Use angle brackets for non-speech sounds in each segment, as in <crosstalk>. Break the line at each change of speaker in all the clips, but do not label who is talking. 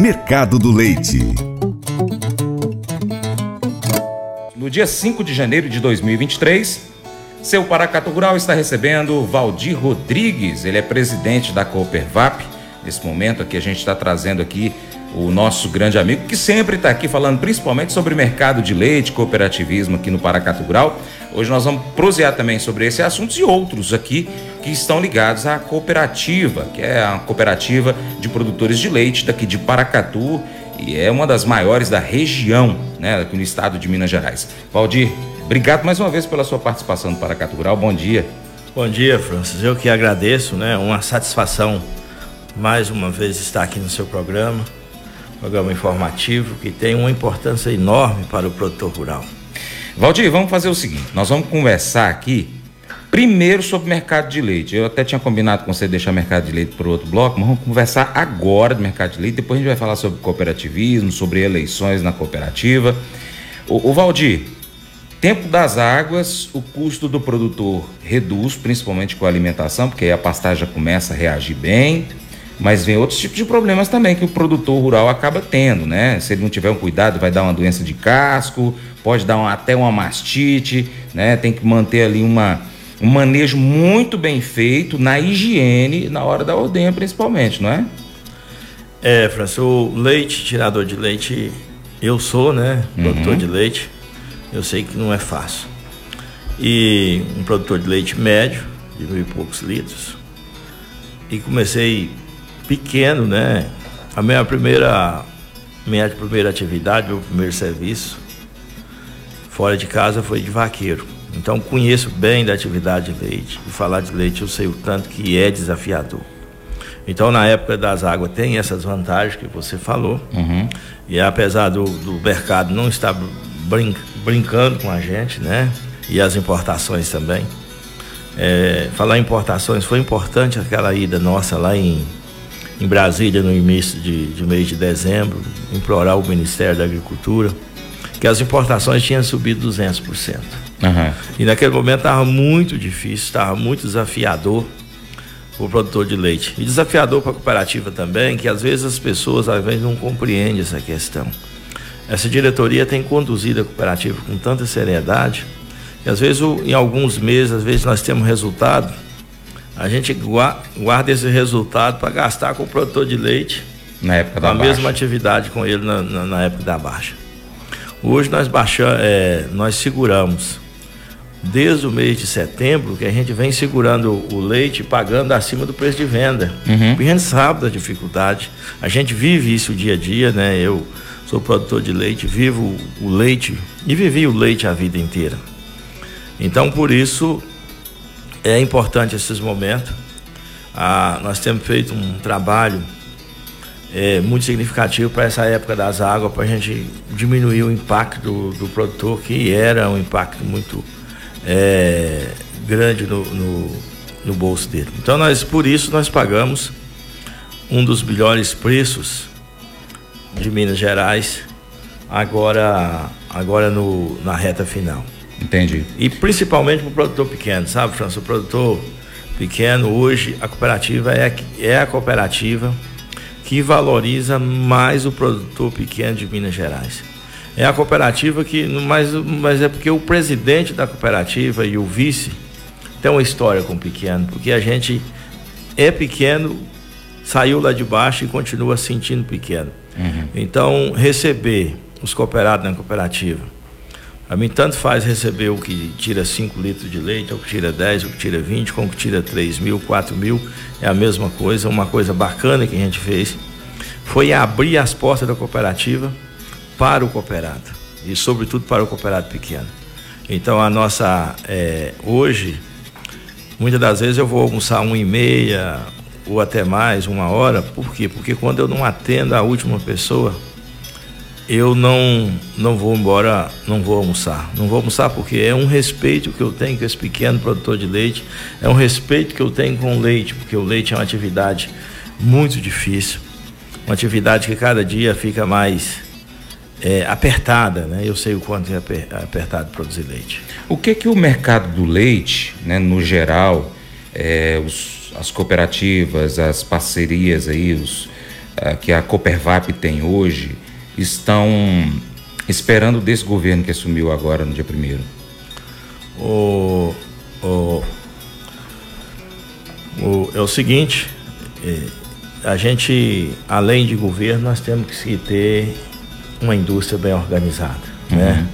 Mercado do Leite.
No dia 5 de janeiro de 2023, seu Paracato Rural está recebendo Valdir Rodrigues, ele é presidente da Coopervap. Nesse momento aqui a gente está trazendo aqui o nosso grande amigo que sempre está aqui falando principalmente sobre mercado de leite, cooperativismo aqui no Paracato Rural. Hoje nós vamos prosear também sobre esse assunto e outros aqui que estão ligados à cooperativa, que é a cooperativa de produtores de leite daqui de Paracatu e é uma das maiores da região, né, aqui no estado de Minas Gerais. Valdir, obrigado mais uma vez pela sua participação no Paracatu Rural. Bom dia.
Bom dia, Francis. Eu que agradeço, né? Uma satisfação mais uma vez estar aqui no seu programa programa informativo que tem uma importância enorme para o produtor rural.
Valdir, vamos fazer o seguinte: nós vamos conversar aqui primeiro sobre mercado de leite. Eu até tinha combinado com você deixar mercado de leite para outro bloco, mas vamos conversar agora do mercado de leite. Depois a gente vai falar sobre cooperativismo, sobre eleições na cooperativa. O, Valdir, tempo das águas, o custo do produtor reduz, principalmente com a alimentação, porque aí a pastagem começa a reagir bem. Mas vem outros tipos de problemas também que o produtor rural acaba tendo, né? Se ele não tiver um cuidado, vai dar uma doença de casco, pode dar uma, até uma mastite, né? Tem que manter ali uma, um manejo muito bem feito na higiene na hora da ordenha, principalmente, não é?
É, Francis, o leite, tirador de leite, eu sou, né? Produtor uhum. de leite, eu sei que não é fácil. E um produtor de leite médio, de mil e poucos litros, e comecei pequeno, né? A minha primeira, minha primeira atividade, meu primeiro serviço fora de casa foi de vaqueiro. Então conheço bem da atividade de leite. E falar de leite eu sei o tanto que é desafiador. Então na época das águas tem essas vantagens que você falou. Uhum. E apesar do, do mercado não estar brin brincando com a gente, né? E as importações também. É, falar em importações foi importante aquela ida nossa lá em em Brasília no início de, de mês de dezembro, implorar o Ministério da Agricultura que as importações tinham subido 200%. Uhum. E naquele momento estava muito difícil, estava muito desafiador para o produtor de leite. E desafiador para a cooperativa também, que às vezes as pessoas às vezes não compreendem essa questão. Essa diretoria tem conduzido a cooperativa com tanta seriedade que às vezes em alguns meses, às vezes nós temos resultado a gente guarda esse resultado para gastar com o produtor de leite
na época da
a baixa. mesma atividade com ele na, na, na época da baixa. Hoje nós baixamos, é, nós seguramos desde o mês de setembro que a gente vem segurando o leite pagando acima do preço de venda. Uhum. Porque a gente sabe da dificuldade. A gente vive isso dia a dia, né? Eu sou produtor de leite, vivo o leite e vivi o leite a vida inteira. Então por isso é importante esses momentos. Ah, nós temos feito um trabalho é, muito significativo para essa época das águas, para a gente diminuir o impacto do, do, produtor, que era um impacto muito é, grande no, no, no, bolso dele. Então, nós, por isso, nós pagamos um dos melhores preços de Minas Gerais agora, agora no, na reta final.
Entendi.
E principalmente para o produtor pequeno, sabe, França? O produtor pequeno, hoje, a cooperativa é, é a cooperativa que valoriza mais o produtor pequeno de Minas Gerais. É a cooperativa que, mas, mas é porque o presidente da cooperativa e o vice tem uma história com o pequeno, porque a gente é pequeno, saiu lá de baixo e continua sentindo pequeno. Uhum. Então, receber os cooperados na cooperativa a mim tanto faz receber o que tira 5 litros de leite, o que tira 10, o que tira 20, como o que tira 3 mil, 4 mil, é a mesma coisa. Uma coisa bacana que a gente fez foi abrir as portas da cooperativa para o cooperado e sobretudo para o cooperado pequeno. Então a nossa, é, hoje, muitas das vezes eu vou almoçar uma e meia ou até mais, uma hora, por quê? Porque quando eu não atendo a última pessoa, eu não não vou embora, não vou almoçar. Não vou almoçar porque é um respeito que eu tenho com esse pequeno produtor de leite, é um respeito que eu tenho com o leite, porque o leite é uma atividade muito difícil, uma atividade que cada dia fica mais é, apertada, né? Eu sei o quanto é apertado produzir leite.
O que que o mercado do leite, né, no geral, é, os, as cooperativas, as parcerias aí, os uh, que a Copervap tem hoje estão esperando desse governo que assumiu agora no dia primeiro?
O, o, o, é o seguinte, é, a gente, além de governo, nós temos que ter uma indústria bem organizada, uhum. né?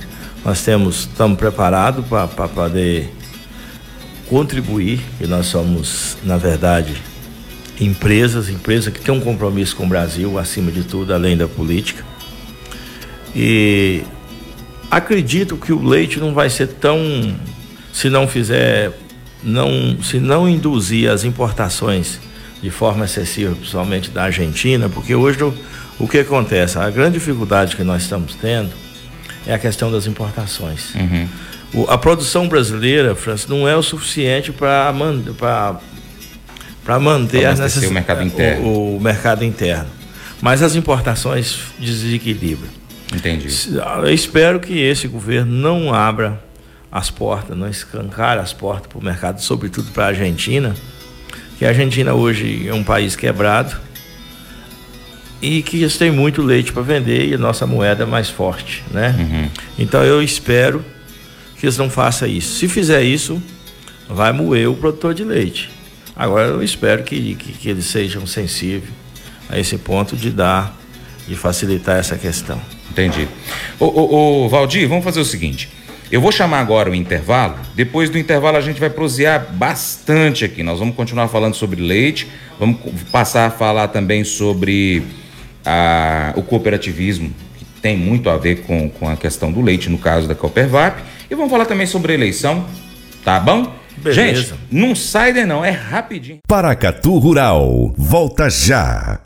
Nós temos, estamos preparados para poder contribuir, e nós somos, na verdade, empresas, empresa que tem um compromisso com o Brasil, acima de tudo, além da política. E acredito que o leite não vai ser tão, se não fizer, não, se não induzir as importações de forma excessiva, principalmente da Argentina, porque hoje o, o que acontece? A grande dificuldade que nós estamos tendo é a questão das importações. Uhum. O, a produção brasileira, França, não é o suficiente para para manter as necess...
o mercado interno.
O, o, mercado interno. Mas as importações desequilibram.
Entendi.
Eu espero que esse governo não abra as portas, não escancar as portas para o mercado, sobretudo para a Argentina, que a Argentina hoje é um país quebrado e que eles têm muito leite para vender e a nossa moeda é mais forte, né? Uhum. Então eu espero que eles não façam isso. Se fizer isso, vai moer o produtor de leite. Agora eu espero que, que, que eles sejam sensíveis a esse ponto de dar, de facilitar essa questão.
Entendi. Ô, ô, ô, Valdir, vamos fazer o seguinte. Eu vou chamar agora o intervalo. Depois do intervalo a gente vai prosear bastante aqui. Nós vamos continuar falando sobre leite, vamos passar a falar também sobre a, o cooperativismo, que tem muito a ver com, com a questão do leite, no caso da Coopervap. E vamos falar também sobre eleição, tá bom? Beleza. Gente, não sai de não, é rapidinho.
Paracatu Rural, volta já.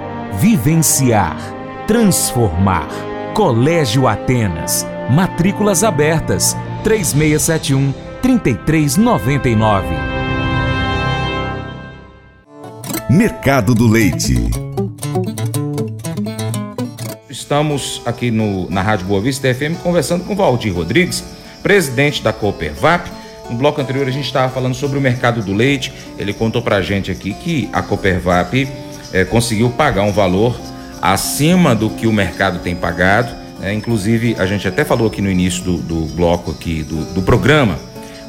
vivenciar, transformar. Colégio Atenas. Matrículas abertas. 3671 3399. Mercado do Leite.
Estamos aqui no, na Rádio Boa Vista FM conversando com Valdir Rodrigues, presidente da Coopervap. No bloco anterior a gente estava falando sobre o mercado do leite. Ele contou para a gente aqui que a Coopervap é, conseguiu pagar um valor acima do que o mercado tem pagado. É, inclusive, a gente até falou aqui no início do, do bloco aqui do, do programa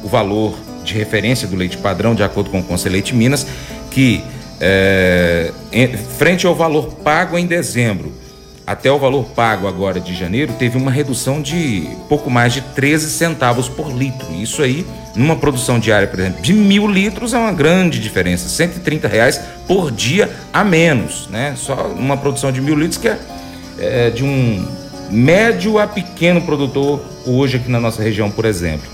o valor de referência do leite padrão, de acordo com o Conselho Leite Minas, que é, em, frente ao valor pago em dezembro até o valor pago agora de janeiro, teve uma redução de pouco mais de 13 centavos por litro. Isso aí, numa produção diária, por exemplo, de mil litros, é uma grande diferença. 130 reais por dia a menos, né? Só uma produção de mil litros que é, é de um médio a pequeno produtor hoje aqui na nossa região, por exemplo.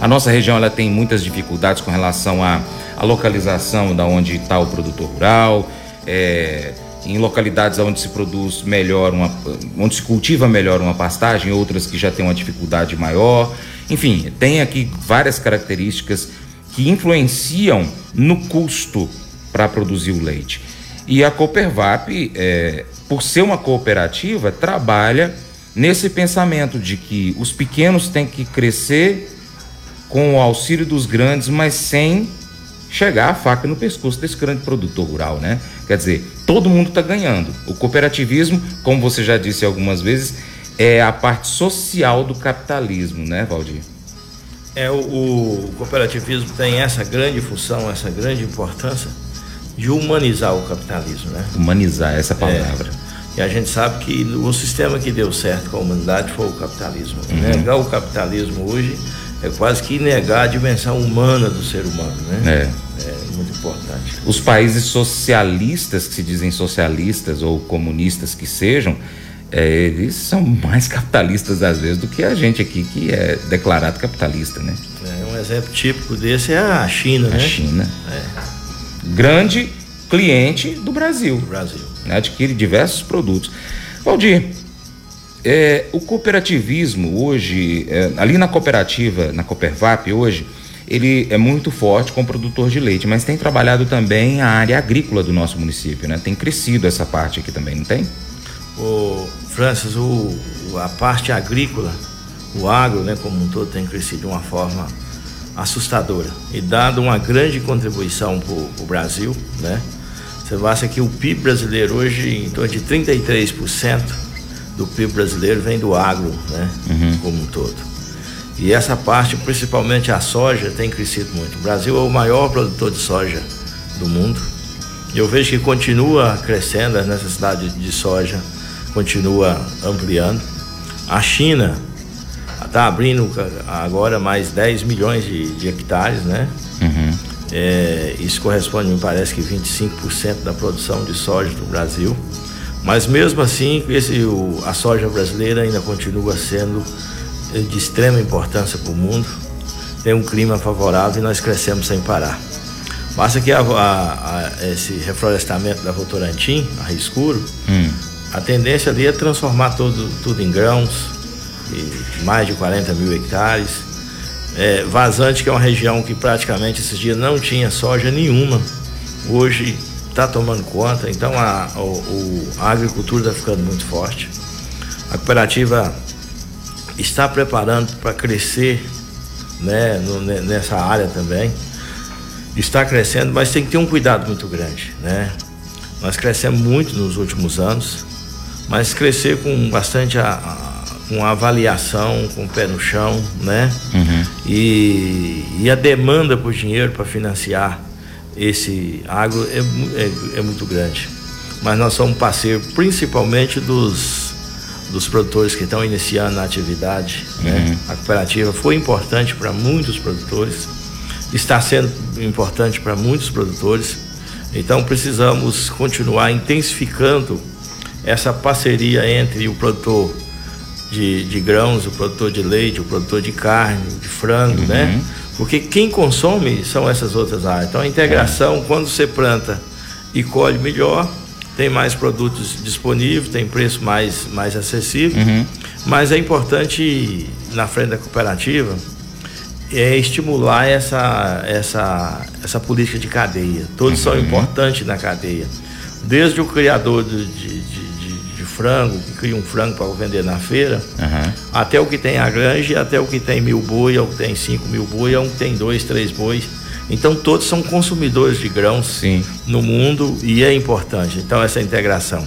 A nossa região ela tem muitas dificuldades com relação à, à localização da onde está o produtor rural, é, em localidades onde se produz melhor, uma, onde se cultiva melhor uma pastagem, outras que já têm uma dificuldade maior. Enfim, tem aqui várias características que influenciam no custo para produzir o leite. E a Coopervap, é, por ser uma cooperativa, trabalha nesse pensamento de que os pequenos têm que crescer com o auxílio dos grandes, mas sem chegar a faca no pescoço desse grande produtor rural, né? Quer dizer, todo mundo está ganhando. O cooperativismo, como você já disse algumas vezes, é a parte social do capitalismo, né, Valdir?
É, o, o cooperativismo tem essa grande função, essa grande importância de humanizar o capitalismo, né?
Humanizar, essa palavra.
É. E a gente sabe que o sistema que deu certo com a humanidade foi o capitalismo. Uhum. Negar o capitalismo hoje é quase que negar a dimensão humana do ser humano, né? É. É muito importante.
Os países socialistas, que se dizem socialistas ou comunistas que sejam, é, eles são mais <laughs> capitalistas às vezes do que a gente aqui que é declarado capitalista, né?
É, um exemplo típico desse é a China,
a
né?
China. É. grande cliente do Brasil.
Do Brasil.
Né? Adquire diversos produtos. Valdir, é, o cooperativismo hoje, é, ali na cooperativa, na Coopervap hoje, ele é muito forte com o produtor de leite, mas tem trabalhado também a área agrícola do nosso município, né? Tem crescido essa parte aqui também, não tem?
O Francis, o, a parte agrícola, o agro, né, como um todo, tem crescido de uma forma assustadora e dado uma grande contribuição para o Brasil, né? Você acha que o PIB brasileiro hoje, em torno de 33% do PIB brasileiro vem do agro, né? Uhum. Como um todo. E essa parte, principalmente a soja, tem crescido muito. O Brasil é o maior produtor de soja do mundo. E eu vejo que continua crescendo, a necessidade de soja continua ampliando. A China está abrindo agora mais 10 milhões de, de hectares, né? Uhum. É, isso corresponde, me parece que 25% da produção de soja do Brasil. Mas mesmo assim, esse, o, a soja brasileira ainda continua sendo de extrema importância para o mundo. Tem um clima favorável e nós crescemos sem parar. Basta que a, a, a, esse reflorestamento da Votorantim, a Rio Escuro, hum. a tendência ali é transformar tudo, tudo em grãos, mais de 40 mil hectares. É, Vazante, que é uma região que praticamente esses dias não tinha soja nenhuma, hoje está tomando conta, então a, o, a agricultura está ficando muito forte. A cooperativa está preparando para crescer né, no, nessa área também. Está crescendo, mas tem que ter um cuidado muito grande. Né? Nós crescemos muito nos últimos anos, mas crescer com bastante a, a com avaliação, com o pé no chão, né? Uhum. E, e a demanda por dinheiro para financiar esse agro é, é, é, muito grande. Mas nós somos parceiro principalmente dos, dos produtores que estão iniciando a atividade. Né? Uhum. Né? A cooperativa foi importante para muitos produtores, está sendo importante para muitos produtores. Então precisamos continuar intensificando essa parceria entre o produtor de, de grãos, o produtor de leite, o produtor de carne, de frango, uhum. né? Porque quem consome são essas outras áreas. Então a integração, quando você planta e colhe melhor, tem mais produtos disponíveis, tem preço mais, mais acessível. Uhum. Mas é importante, na frente da cooperativa, é estimular essa, essa, essa política de cadeia. Todos uhum. são importantes na cadeia. Desde o criador de, de frango, que cria um frango para vender na feira, uhum. até o que tem a granja, até o que tem mil boi, o que tem cinco mil boi, o que tem dois, três bois. Então todos são consumidores de grãos Sim. no mundo e é importante. Então essa integração.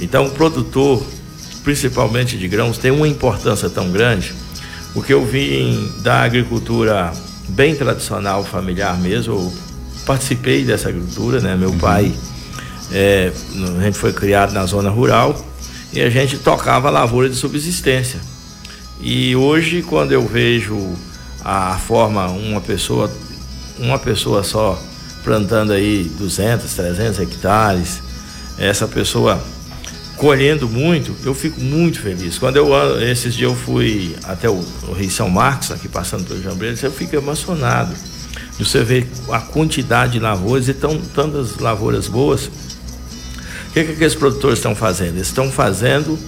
Então o produtor, principalmente de grãos, tem uma importância tão grande, porque eu vim da agricultura bem tradicional, familiar mesmo. Eu participei dessa agricultura, né? Meu uhum. pai é, a gente foi criado na zona rural e a gente tocava lavoura de subsistência. E hoje, quando eu vejo a forma, uma pessoa, uma pessoa só plantando aí 200, 300 hectares, essa pessoa colhendo muito, eu fico muito feliz. Quando eu esses dias eu fui até o, o Rio São Marcos, aqui passando pelo Jambreiros, eu fico emocionado você ver a quantidade de lavouras e tão, tantas lavouras boas o que, que aqueles produtores estão fazendo? Eles estão fazendo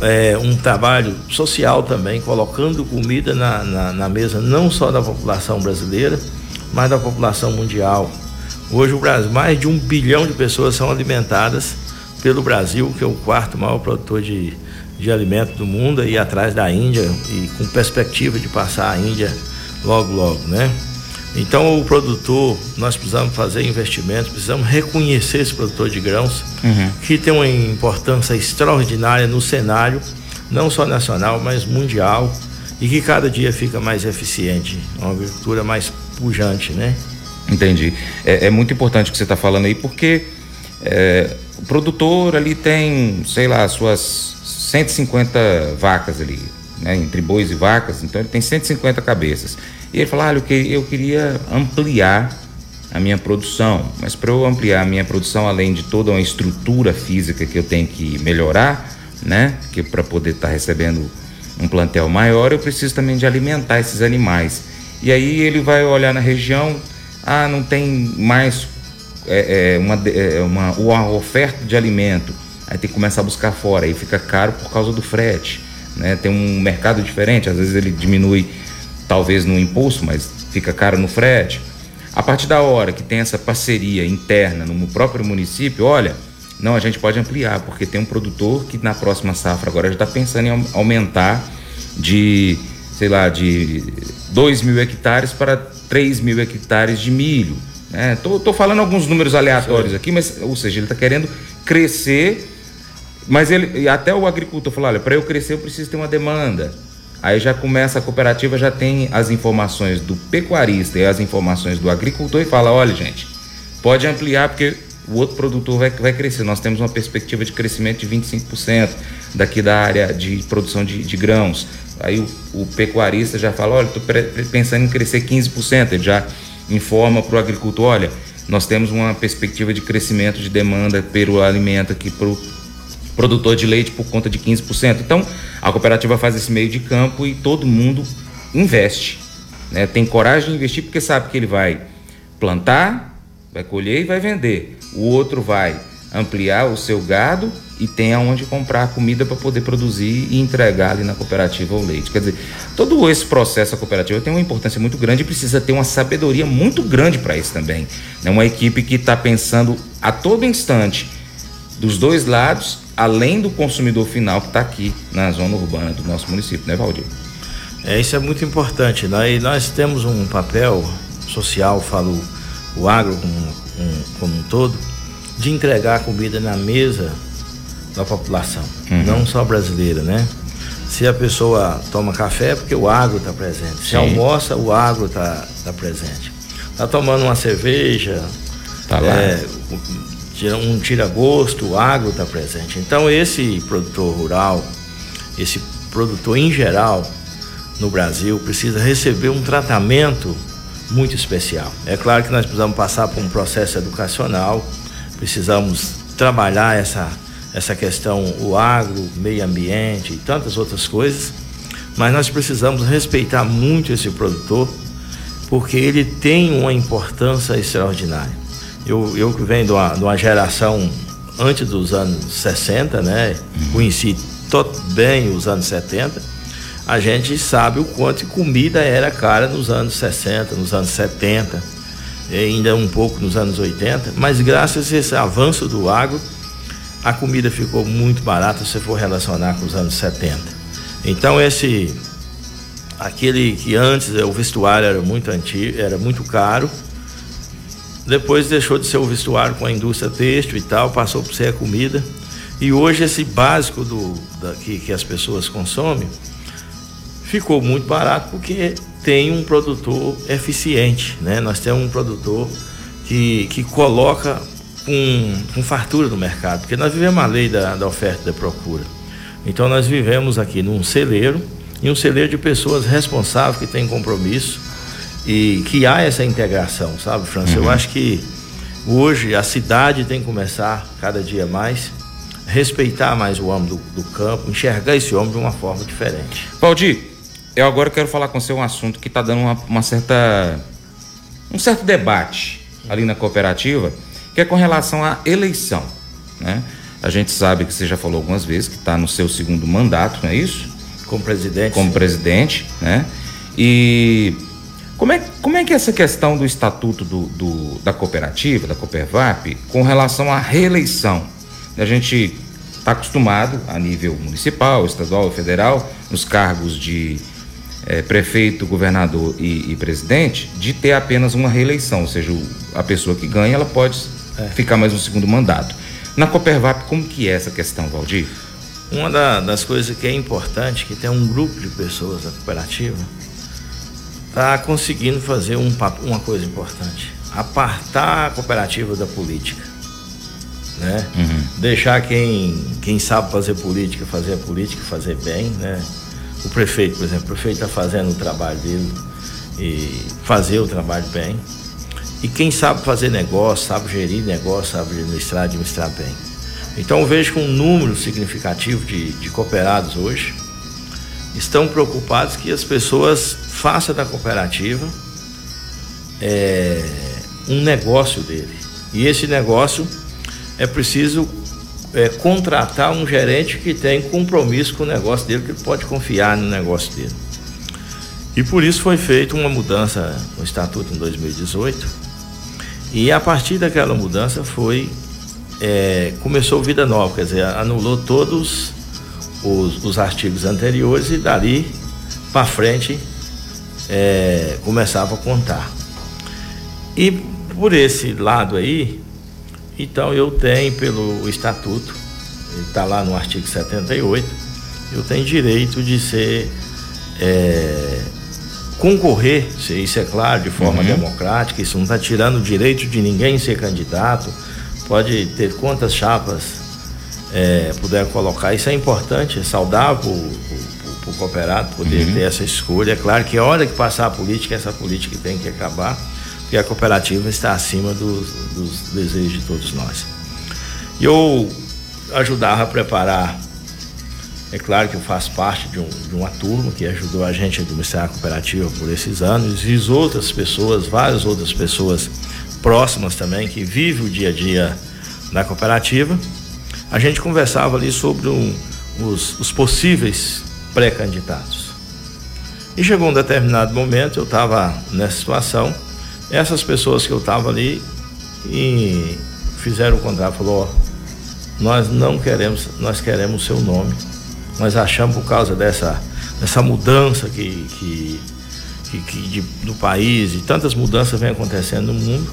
é, um trabalho social também, colocando comida na, na, na, mesa não só da população brasileira, mas da população mundial. Hoje o Brasil, mais de um bilhão de pessoas são alimentadas pelo Brasil, que é o quarto maior produtor de, de alimento do mundo, e atrás da Índia, e com perspectiva de passar a Índia logo, logo, né? Então, o produtor, nós precisamos fazer investimentos, precisamos reconhecer esse produtor de grãos, uhum. que tem uma importância extraordinária no cenário, não só nacional, mas mundial, e que cada dia fica mais eficiente, uma agricultura mais pujante, né?
Entendi. É, é muito importante o que você está falando aí, porque é, o produtor ali tem, sei lá, suas 150 vacas ali, né, entre bois e vacas, então ele tem 150 cabeças. E ele falou: ah, eu queria ampliar a minha produção, mas para eu ampliar a minha produção, além de toda uma estrutura física que eu tenho que melhorar, né, que para poder estar tá recebendo um plantel maior, eu preciso também de alimentar esses animais. E aí ele vai olhar na região, ah, não tem mais é, é uma, é uma, uma oferta de alimento, aí tem que começar a buscar fora, aí fica caro por causa do frete. Né? Tem um mercado diferente, às vezes ele diminui talvez no impulso, mas fica caro no frete. A partir da hora que tem essa parceria interna no próprio município, olha, não, a gente pode ampliar, porque tem um produtor que na próxima safra agora já está pensando em aumentar de, sei lá, de 2 mil hectares para 3 mil hectares de milho. Né? Tô, tô falando alguns números aleatórios Sim. aqui, mas, ou seja, ele está querendo crescer, mas ele até o agricultor falou, olha, para eu crescer eu preciso ter uma demanda. Aí já começa a cooperativa, já tem as informações do pecuarista e as informações do agricultor e fala, olha gente, pode ampliar porque o outro produtor vai, vai crescer. Nós temos uma perspectiva de crescimento de 25% daqui da área de produção de, de grãos. Aí o, o, pecuarista já fala, olha, estou pensando em crescer 15%. Ele já informa para o agricultor, olha, nós temos uma perspectiva de crescimento de demanda pelo alimento aqui para o produtor de leite por conta de 15%. Então, a cooperativa faz esse meio de campo e todo mundo investe. Né? Tem coragem de investir porque sabe que ele vai plantar, vai colher e vai vender. O outro vai ampliar o seu gado e tem aonde comprar comida para poder produzir e entregar ali na cooperativa o leite. Quer dizer, todo esse processo da cooperativa tem uma importância muito grande e precisa ter uma sabedoria muito grande para isso também. É uma equipe que está pensando a todo instante dos dois lados, além do consumidor final que está aqui na zona urbana do nosso município, né, Valdir?
É, isso é muito importante. Nós, nós temos um papel social, falo o agro como um, como um todo, de entregar comida na mesa da população, uhum. não só brasileira, né? Se a pessoa toma café, é porque o agro está presente. Se Sim. almoça, o agro está tá presente. Está tomando uma cerveja, tá lá. É, um tira-gosto, o agro está presente. Então, esse produtor rural, esse produtor em geral no Brasil, precisa receber um tratamento muito especial. É claro que nós precisamos passar por um processo educacional, precisamos trabalhar essa, essa questão, o agro, meio ambiente e tantas outras coisas, mas nós precisamos respeitar muito esse produtor, porque ele tem uma importância extraordinária. Eu, eu que venho de uma, de uma geração antes dos anos 60, né? Conheci bem os anos 70 a gente sabe o quanto comida era cara nos anos 60, nos anos 70, ainda um pouco nos anos 80, mas graças a esse avanço do agro, a comida ficou muito barata se for relacionar com os anos 70. Então esse aquele que antes o vestuário era muito antigo, era muito caro, depois deixou de ser o vestuário com a indústria têxtil e tal, passou por ser a comida. E hoje esse básico do, da, que, que as pessoas consomem, ficou muito barato porque tem um produtor eficiente, né? Nós temos um produtor que, que coloca com, com fartura no mercado, porque nós vivemos a lei da, da oferta e da procura. Então nós vivemos aqui num celeiro, e um celeiro de pessoas responsáveis que têm compromisso e que há essa integração, sabe, França? Uhum. Eu acho que hoje a cidade tem que começar cada dia mais respeitar mais o homem do, do campo, enxergar esse homem de uma forma diferente.
Valdir, eu agora quero falar com você um assunto que está dando uma, uma, certa um certo debate ali na cooperativa, que é com relação à eleição, né? A gente sabe que você já falou algumas vezes que está no seu segundo mandato, não é isso?
Como presidente.
Como presidente, né? E como é, como é que é essa questão do estatuto do, do, da cooperativa, da Coopervap, com relação à reeleição? A gente está acostumado a nível municipal, estadual e federal, nos cargos de é, prefeito, governador e, e, presidente, de ter apenas uma reeleição, ou seja, a pessoa que ganha ela pode é. ficar mais um segundo mandato. Na Copervap, como que é essa questão, Valdir?
Uma da, das coisas que é importante, que tem um grupo de pessoas da cooperativa, está conseguindo fazer um, uma coisa importante, apartar a cooperativa da política. Né? Uhum. Deixar quem, quem sabe fazer política, fazer a política, fazer bem, né? o prefeito, por exemplo, o prefeito está fazendo o trabalho dele e fazer o trabalho bem. E quem sabe fazer negócio, sabe gerir negócio, sabe administrar, administrar bem. Então eu vejo que um número significativo de, de cooperados hoje estão preocupados que as pessoas façam da cooperativa é, um negócio dele. E esse negócio é preciso é, contratar um gerente que tem compromisso com o negócio dele, que pode confiar no negócio dele. E por isso foi feita uma mudança no estatuto em 2018. E a partir daquela mudança foi é, começou vida nova, quer dizer, anulou todos os, os artigos anteriores e dali para frente é, começava a contar. E por esse lado aí, então eu tenho pelo estatuto, está lá no artigo 78, eu tenho direito de ser é, concorrer, isso é claro, de forma uhum. democrática, isso não está tirando o direito de ninguém ser candidato, pode ter quantas chapas é, puder colocar, isso é importante, é saudável para o cooperado poder uhum. ter essa escolha. É claro que a hora que passar a política, essa política tem que acabar porque a cooperativa está acima dos, dos desejos de todos nós. E eu ajudava a preparar, é claro que eu faço parte de, um, de uma turma que ajudou a gente a administrar a cooperativa por esses anos e outras pessoas, várias outras pessoas próximas também que vivem o dia a dia na cooperativa. A gente conversava ali sobre um, os, os possíveis pré-candidatos. E chegou um determinado momento, eu estava nessa situação, essas pessoas que eu estava ali e fizeram o contrato, falou, nós não queremos, nós queremos o seu nome. Nós achamos por causa dessa, dessa mudança que, que, que, que de, do país e tantas mudanças vêm acontecendo no mundo,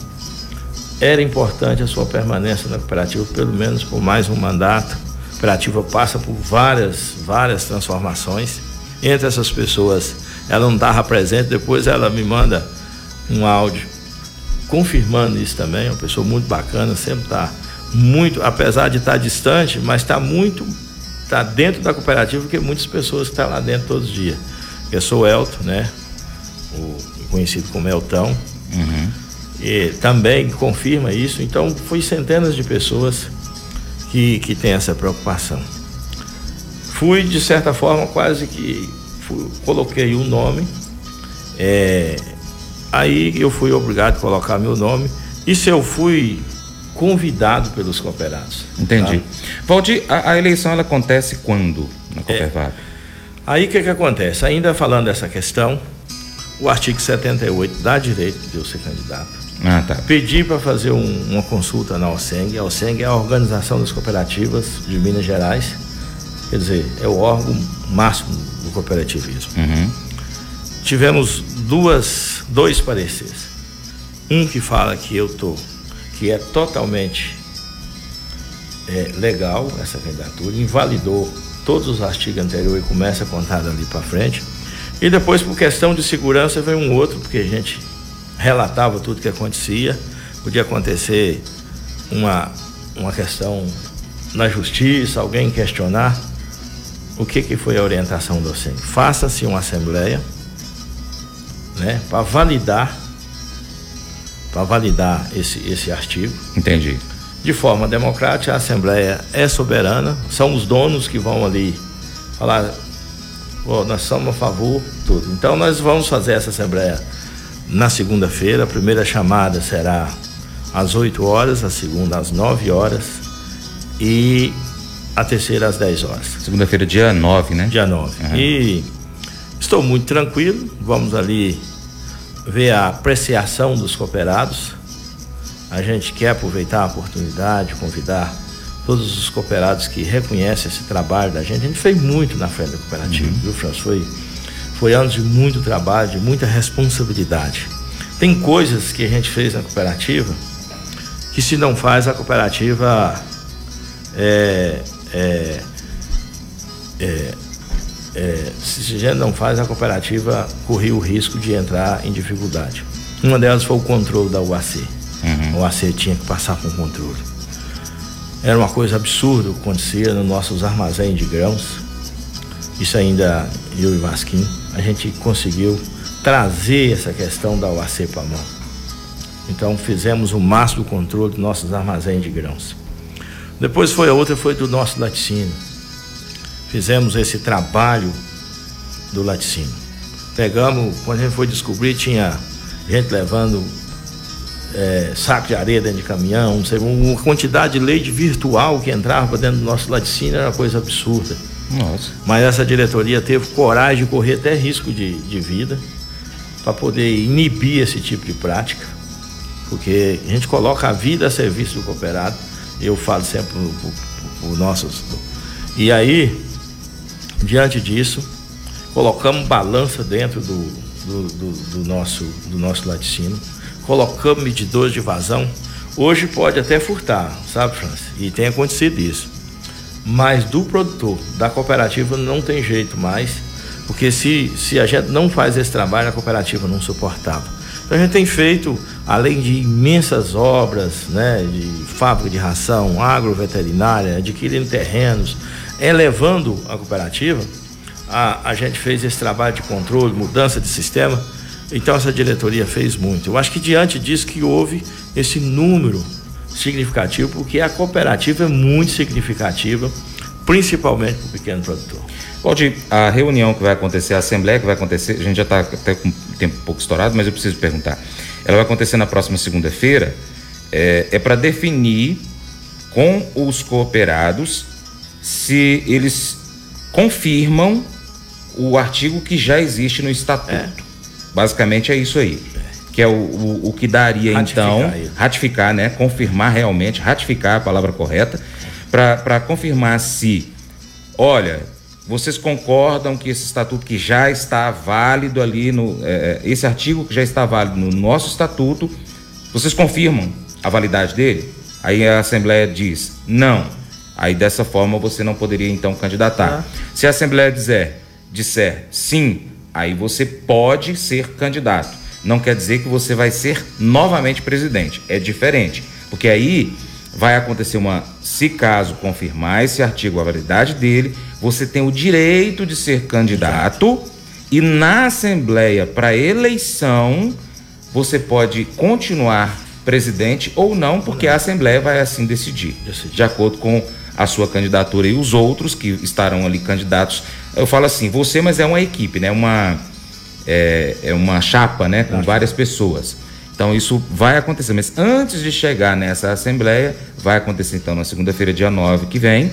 era importante a sua permanência na cooperativa, pelo menos por mais um mandato. A cooperativa passa por várias, várias transformações. Entre essas pessoas, ela não estava presente, depois ela me manda um áudio confirmando isso também, é uma pessoa muito bacana, sempre está muito, apesar de estar tá distante, mas está muito, está dentro da cooperativa, porque muitas pessoas estão lá dentro todos os dias. Eu sou o Elton, né? O, conhecido como Eltão. Uhum. E também confirma isso. Então, foi centenas de pessoas que, que têm essa preocupação. Fui, de certa forma, quase que fui, coloquei o um nome. É, Aí eu fui obrigado a colocar meu nome. Isso eu fui convidado pelos cooperados.
Entendi. Tá? Valdir, a, a, eleição ela acontece quando na Coopervap? É.
Aí o que, que acontece? Ainda falando dessa questão, o artigo 78 dá direito de eu ser candidato. Ah, tá. Pedi para fazer um, uma consulta na OSENG. A OSENG é a Organização das Cooperativas de Minas Gerais. Quer dizer, é o órgão máximo do cooperativismo. Uhum. Tivemos duas, dois pareceres. Um que fala que eu tô, que é totalmente é, legal essa candidatura, invalidou todos os artigos anteriores e começa a contar dali para frente. E depois, por questão de segurança, veio um outro, porque a gente relatava tudo que acontecia. Podia acontecer uma, uma questão na justiça, alguém questionar. O que, que foi a orientação do CEM? Faça-se uma assembleia né, para validar para validar esse, esse artigo.
Entendi.
De forma democrática, a Assembleia é soberana, são os donos que vão ali falar, oh, nós somos a favor, tudo. Então nós vamos fazer essa Assembleia na segunda-feira, a primeira chamada será às 8 horas, a segunda às 9 horas e a terceira às 10 horas.
Segunda-feira, dia 9, né?
Dia 9. Uhum. E Estou muito tranquilo, vamos ali ver a apreciação dos cooperados. A gente quer aproveitar a oportunidade, convidar todos os cooperados que reconhecem esse trabalho da gente. A gente fez muito na frente da cooperativa, uhum. viu, François? Foi, foi anos de muito trabalho, de muita responsabilidade. Tem coisas que a gente fez na cooperativa que se não faz a cooperativa é, é, é é, se a gente não faz, a cooperativa corria o risco de entrar em dificuldade. Uma delas foi o controle da UAC. Uhum. A UAC tinha que passar com controle. Era uma coisa absurda o que acontecia nos nossos armazéns de grãos. Isso ainda eu e Vasquim, a gente conseguiu trazer essa questão da UAC para a mão. Então fizemos o máximo controle dos nossos armazéns de grãos. Depois foi a outra, foi do nosso laticínio fizemos esse trabalho do laticínio. Pegamos, quando a gente foi descobrir, tinha gente levando é, saco de areia dentro de caminhão, uma quantidade de leite virtual que entrava dentro do nosso laticínio era uma coisa absurda.
Nossa.
Mas essa diretoria teve coragem de correr até risco de, de vida para poder inibir esse tipo de prática, porque a gente coloca a vida a serviço do cooperado. Eu falo sempre os nossos. E aí, diante disso, colocamos balança dentro do, do, do, do nosso, do nosso laticínio, colocamos medidores de vazão. Hoje pode até furtar, sabe, França? E tem acontecido isso. Mas do produtor, da cooperativa, não tem jeito mais, porque se, se a gente não faz esse trabalho, a cooperativa não suportava. Então a gente tem feito, além de imensas obras, né, de fábrica de ração, agroveterinária, adquirindo terrenos, elevando a cooperativa, a, a gente fez esse trabalho de controle, mudança de sistema. Então essa diretoria fez muito. Eu acho que diante disso que houve esse número significativo, porque a cooperativa é muito significativa, principalmente para o pequeno produtor.
Valdir, a reunião que vai acontecer, a assembleia que vai acontecer, a gente já está até com o tempo um pouco estourado, mas eu preciso perguntar. Ela vai acontecer na próxima segunda-feira, é, é para definir com os cooperados se eles confirmam o artigo que já existe no estatuto. É. Basicamente é isso aí que é o, o, o que daria ratificar então isso. ratificar, né? Confirmar realmente, ratificar a palavra correta, para confirmar se, olha, vocês concordam que esse estatuto que já está válido ali no é, é, esse artigo que já está válido no nosso estatuto, vocês confirmam a validade dele? Aí a Assembleia diz não. Aí dessa forma você não poderia então candidatar. Ah. Se a Assembleia dizer, disser sim, aí você pode ser candidato não quer dizer que você vai ser novamente presidente. É diferente. Porque aí vai acontecer uma. Se caso confirmar esse artigo, a validade dele, você tem o direito de ser candidato e na Assembleia para eleição você pode continuar presidente ou não, porque a Assembleia vai assim decidir, decidir, de acordo com a sua candidatura e os outros que estarão ali candidatos. Eu falo assim, você, mas é uma equipe, né? Uma é, é uma chapa, né, com várias pessoas. Então isso vai acontecer, mas antes de chegar nessa assembleia, vai acontecer então na segunda-feira, dia 9 que vem,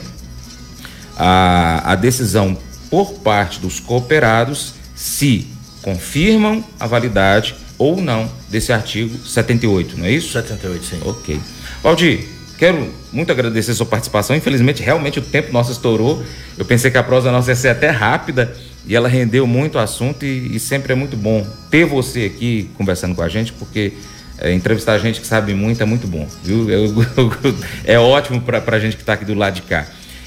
a, a decisão por parte dos cooperados se confirmam a validade ou não desse artigo 78, não é isso?
78, sim.
Ok. Valdir, quero muito agradecer a sua participação. Infelizmente, realmente o tempo nosso estourou. Eu pensei que a prosa nossa ia ser até rápida, e ela rendeu muito o assunto e, e, sempre é muito bom ter você aqui conversando com a gente, porque é, entrevistar gente que sabe muito é muito bom, viu? <laughs> é ótimo para a gente que está aqui do lado de cá.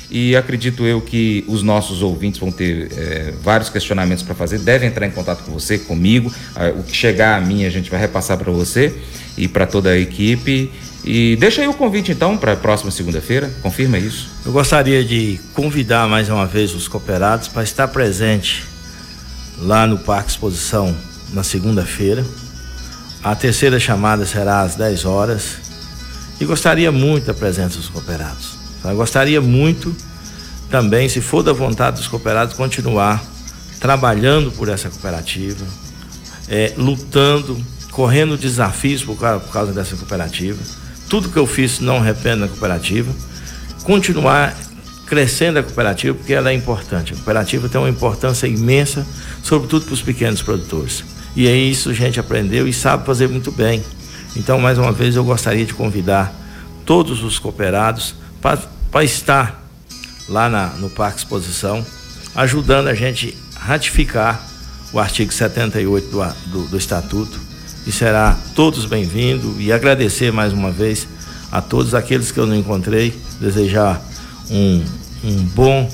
E acredito eu que os nossos ouvintes vão ter é, vários questionamentos para fazer, devem entrar em contato com você, comigo. o que chegar a mim a gente vai repassar para você e para toda a equipe. E deixa aí o convite então para a próxima segunda-feira, confirma isso.
Eu gostaria de convidar mais uma vez os cooperados para estar presente lá no Parque Exposição na segunda-feira. A terceira chamada será às 10 horas. E gostaria muito da presença dos cooperados. Eu gostaria muito também, se for da vontade dos cooperados, continuar trabalhando por essa cooperativa, é, lutando, correndo desafios por causa, por causa dessa cooperativa tudo que eu fiz não arrependo na cooperativa. Continuar crescendo a cooperativa, porque ela é importante. A cooperativa tem uma importância imensa, sobretudo para os pequenos produtores. E é isso a gente aprendeu e sabe fazer muito bem. Então, mais uma vez, eu gostaria de convidar todos os cooperados para estar lá na, no Parque Exposição, ajudando a gente ratificar o artigo 78 do, do, do Estatuto e será todos bem-vindos e agradecer mais uma vez a todos aqueles que eu não encontrei, desejar um, um bom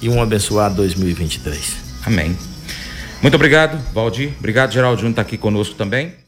e um abençoado 2023.
Amém. Muito obrigado, Valdir. Obrigado, Geraldo Júnior, está aqui conosco também.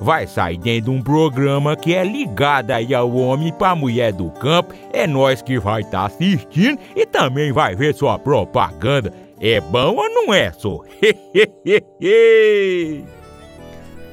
vai sair dentro de um programa que é ligado aí ao homem para mulher do campo. É nós que vai estar tá assistindo e também vai ver sua propaganda. É bom ou não é, só? <laughs>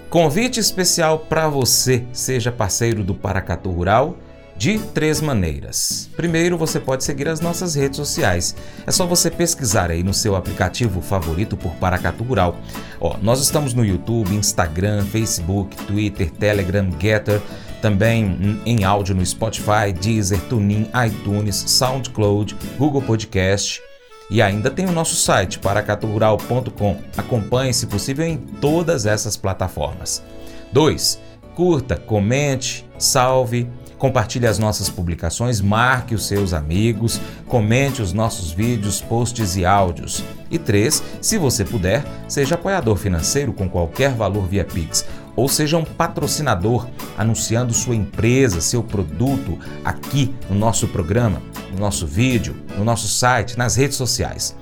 Convite especial para você, seja parceiro do Paracatu Rural de três maneiras. Primeiro, você pode seguir as nossas redes sociais. É só você pesquisar aí no seu aplicativo favorito por Paracatu Rural. Ó, nós estamos no YouTube, Instagram, Facebook, Twitter, Telegram, Getter, também em áudio no Spotify, Deezer, TuneIn, iTunes, SoundCloud, Google Podcast. E ainda tem o nosso site, paracaturural.com. Acompanhe, se possível, em todas essas plataformas. 2. Curta, comente, salve, Compartilhe as nossas publicações, marque os seus amigos, comente os nossos vídeos, posts e áudios. E 3. Se você puder, seja apoiador financeiro com qualquer valor via Pix ou seja um patrocinador anunciando sua empresa, seu produto aqui no nosso programa, no nosso vídeo, no nosso site, nas redes sociais.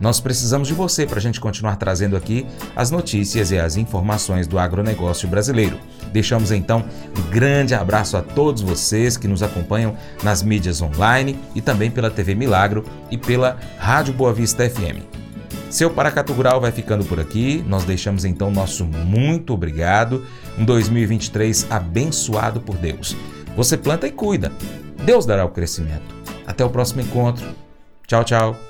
Nós precisamos de você para a gente continuar trazendo aqui as notícias e as informações do agronegócio brasileiro. Deixamos então um grande abraço a todos vocês que nos acompanham nas mídias online e também pela TV Milagro e pela Rádio Boa Vista FM. Seu Paracatu Rural vai ficando por aqui. Nós deixamos então nosso muito obrigado. Um 2023 abençoado por Deus. Você planta e cuida. Deus dará o crescimento. Até o próximo encontro. Tchau, tchau.